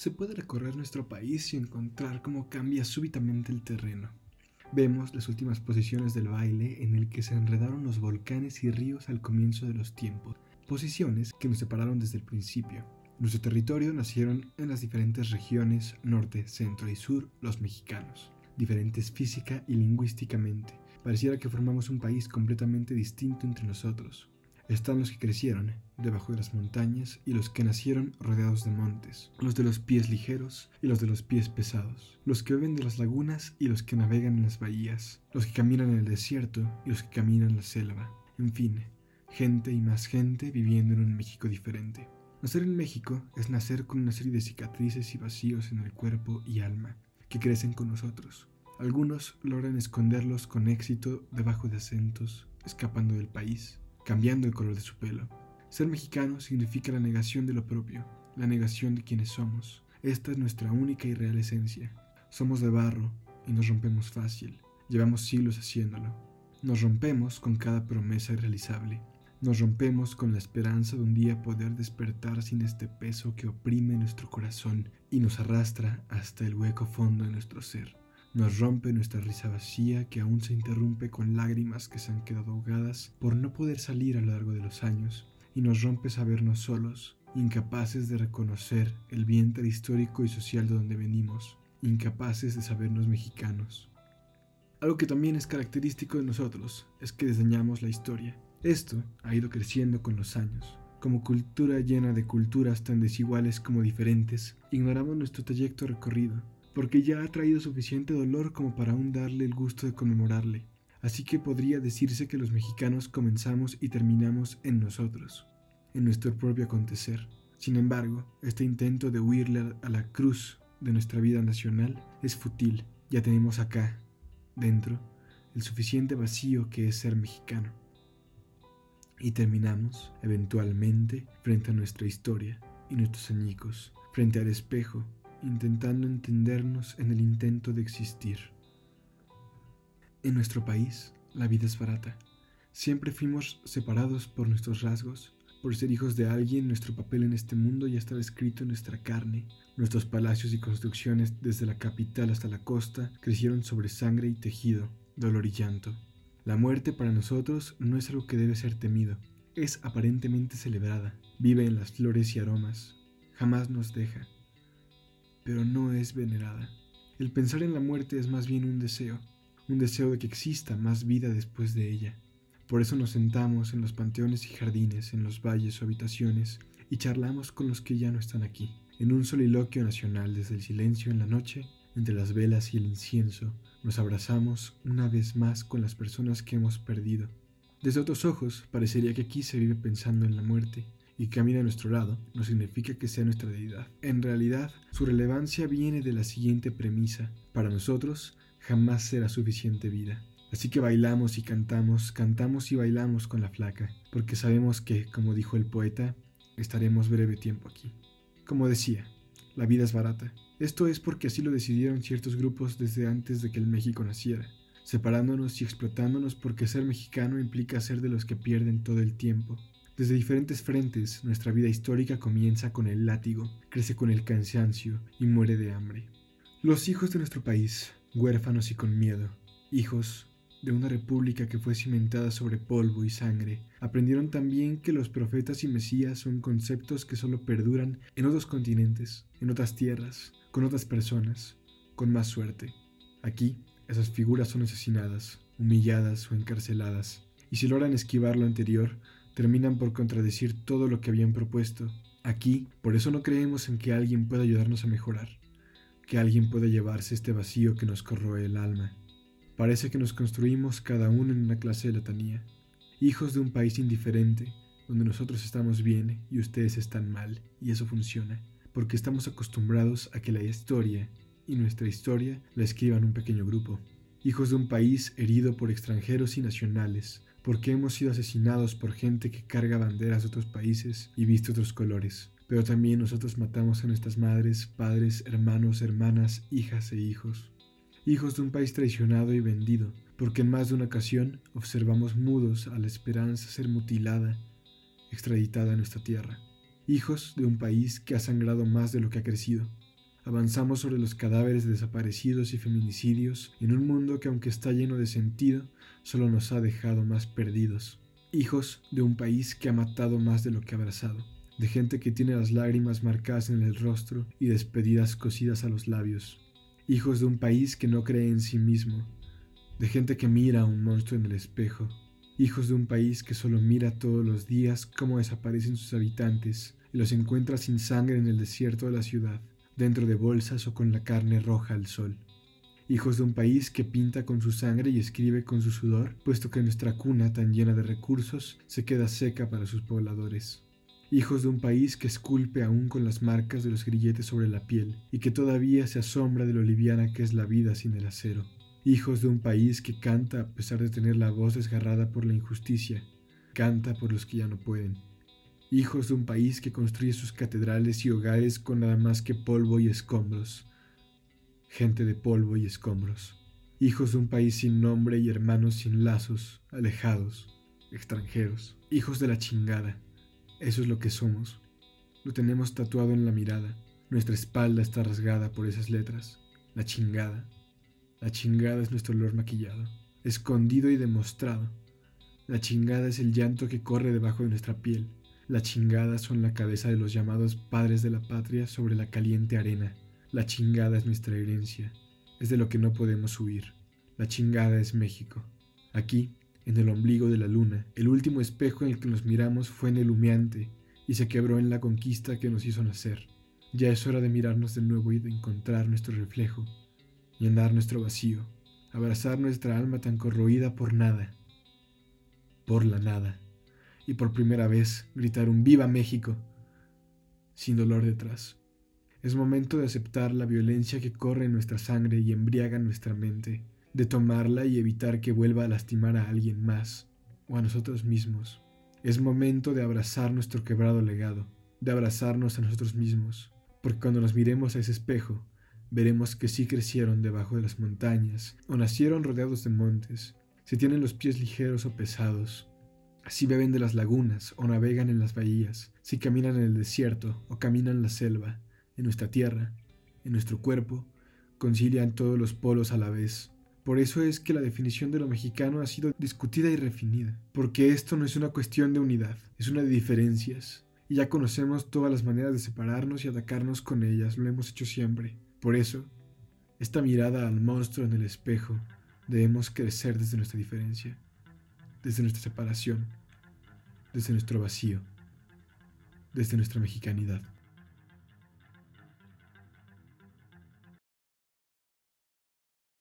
se puede recorrer nuestro país y encontrar cómo cambia súbitamente el terreno. Vemos las últimas posiciones del baile en el que se enredaron los volcanes y ríos al comienzo de los tiempos, posiciones que nos separaron desde el principio. nuestro territorio nacieron en las diferentes regiones norte, centro y sur los mexicanos, diferentes física y lingüísticamente. Pareciera que formamos un país completamente distinto entre nosotros. Están los que crecieron debajo de las montañas y los que nacieron rodeados de montes, los de los pies ligeros y los de los pies pesados, los que beben de las lagunas y los que navegan en las bahías, los que caminan en el desierto y los que caminan en la selva, en fin, gente y más gente viviendo en un México diferente. Nacer en México es nacer con una serie de cicatrices y vacíos en el cuerpo y alma que crecen con nosotros. Algunos logran esconderlos con éxito debajo de acentos, escapando del país, cambiando el color de su pelo. Ser mexicano significa la negación de lo propio, la negación de quienes somos. Esta es nuestra única y real esencia. Somos de barro y nos rompemos fácil. Llevamos siglos haciéndolo. Nos rompemos con cada promesa irrealizable. Nos rompemos con la esperanza de un día poder despertar sin este peso que oprime nuestro corazón y nos arrastra hasta el hueco fondo de nuestro ser. Nos rompe nuestra risa vacía que aún se interrumpe con lágrimas que se han quedado ahogadas por no poder salir a lo largo de los años, y nos rompe sabernos solos, incapaces de reconocer el vientre histórico y social de donde venimos, incapaces de sabernos mexicanos. Algo que también es característico de nosotros es que desdeñamos la historia. Esto ha ido creciendo con los años. Como cultura llena de culturas tan desiguales como diferentes, ignoramos nuestro trayecto recorrido, porque ya ha traído suficiente dolor como para aún darle el gusto de conmemorarle. Así que podría decirse que los mexicanos comenzamos y terminamos en nosotros, en nuestro propio acontecer. Sin embargo, este intento de huirle a la cruz de nuestra vida nacional es fútil. Ya tenemos acá, dentro, el suficiente vacío que es ser mexicano. Y terminamos, eventualmente, frente a nuestra historia y nuestros añicos, frente al espejo intentando entendernos en el intento de existir. En nuestro país, la vida es barata. Siempre fuimos separados por nuestros rasgos. Por ser hijos de alguien, nuestro papel en este mundo ya estaba escrito en nuestra carne. Nuestros palacios y construcciones, desde la capital hasta la costa, crecieron sobre sangre y tejido, dolor y llanto. La muerte para nosotros no es algo que debe ser temido, es aparentemente celebrada, vive en las flores y aromas, jamás nos deja, pero no es venerada. El pensar en la muerte es más bien un deseo, un deseo de que exista más vida después de ella. Por eso nos sentamos en los panteones y jardines, en los valles o habitaciones, y charlamos con los que ya no están aquí, en un soliloquio nacional desde el silencio en la noche, entre las velas y el incienso, nos abrazamos una vez más con las personas que hemos perdido. Desde otros ojos, parecería que aquí se vive pensando en la muerte, y camina a nuestro lado no significa que sea nuestra deidad. En realidad, su relevancia viene de la siguiente premisa. Para nosotros, jamás será suficiente vida. Así que bailamos y cantamos, cantamos y bailamos con la flaca, porque sabemos que, como dijo el poeta, estaremos breve tiempo aquí. Como decía, la vida es barata. Esto es porque así lo decidieron ciertos grupos desde antes de que el México naciera, separándonos y explotándonos porque ser mexicano implica ser de los que pierden todo el tiempo, desde diferentes frentes, nuestra vida histórica comienza con el látigo, crece con el cansancio y muere de hambre. Los hijos de nuestro país, huérfanos y con miedo, hijos de una república que fue cimentada sobre polvo y sangre, aprendieron también que los profetas y mesías son conceptos que solo perduran en otros continentes, en otras tierras, con otras personas, con más suerte. Aquí, esas figuras son asesinadas, humilladas o encarceladas, y si logran esquivar lo anterior, terminan por contradecir todo lo que habían propuesto. Aquí, por eso no creemos en que alguien pueda ayudarnos a mejorar, que alguien pueda llevarse este vacío que nos corroe el alma. Parece que nos construimos cada uno en una clase de latanía, hijos de un país indiferente, donde nosotros estamos bien y ustedes están mal, y eso funciona, porque estamos acostumbrados a que la historia y nuestra historia la escriban un pequeño grupo. Hijos de un país herido por extranjeros y nacionales, porque hemos sido asesinados por gente que carga banderas de otros países y viste otros colores. Pero también nosotros matamos a nuestras madres, padres, hermanos, hermanas, hijas e hijos. Hijos de un país traicionado y vendido, porque en más de una ocasión observamos mudos a la esperanza ser mutilada, extraditada a nuestra tierra. Hijos de un país que ha sangrado más de lo que ha crecido, Avanzamos sobre los cadáveres de desaparecidos y feminicidios en un mundo que aunque está lleno de sentido, solo nos ha dejado más perdidos. Hijos de un país que ha matado más de lo que ha abrazado, de gente que tiene las lágrimas marcadas en el rostro y despedidas cosidas a los labios. Hijos de un país que no cree en sí mismo, de gente que mira a un monstruo en el espejo. Hijos de un país que solo mira todos los días cómo desaparecen sus habitantes y los encuentra sin sangre en el desierto de la ciudad dentro de bolsas o con la carne roja al sol. Hijos de un país que pinta con su sangre y escribe con su sudor, puesto que nuestra cuna, tan llena de recursos, se queda seca para sus pobladores. Hijos de un país que esculpe aún con las marcas de los grilletes sobre la piel y que todavía se asombra de lo liviana que es la vida sin el acero. Hijos de un país que canta a pesar de tener la voz desgarrada por la injusticia, canta por los que ya no pueden hijos de un país que construye sus catedrales y hogares con nada más que polvo y escombros, gente de polvo y escombros, hijos de un país sin nombre y hermanos sin lazos, alejados, extranjeros, hijos de la chingada, eso es lo que somos, lo tenemos tatuado en la mirada, nuestra espalda está rasgada por esas letras, la chingada, la chingada es nuestro olor maquillado, escondido y demostrado, la chingada es el llanto que corre debajo de nuestra piel, la chingada son la cabeza de los llamados padres de la patria sobre la caliente arena. La chingada es nuestra herencia. Es de lo que no podemos huir. La chingada es México. Aquí, en el ombligo de la luna, el último espejo en el que nos miramos fue en el humeante y se quebró en la conquista que nos hizo nacer. Ya es hora de mirarnos de nuevo y de encontrar nuestro reflejo, llenar nuestro vacío, abrazar nuestra alma tan corroída por nada, por la nada y por primera vez gritar un Viva México sin dolor detrás. Es momento de aceptar la violencia que corre en nuestra sangre y embriaga nuestra mente, de tomarla y evitar que vuelva a lastimar a alguien más o a nosotros mismos. Es momento de abrazar nuestro quebrado legado, de abrazarnos a nosotros mismos, porque cuando nos miremos a ese espejo, veremos que sí crecieron debajo de las montañas o nacieron rodeados de montes, si tienen los pies ligeros o pesados, si beben de las lagunas o navegan en las bahías, si caminan en el desierto o caminan la selva, en nuestra tierra, en nuestro cuerpo, concilian todos los polos a la vez. Por eso es que la definición de lo mexicano ha sido discutida y refinida, porque esto no es una cuestión de unidad, es una de diferencias, y ya conocemos todas las maneras de separarnos y atacarnos con ellas, lo hemos hecho siempre. Por eso, esta mirada al monstruo en el espejo, debemos crecer desde nuestra diferencia desde nuestra separación, desde nuestro vacío, desde nuestra mexicanidad.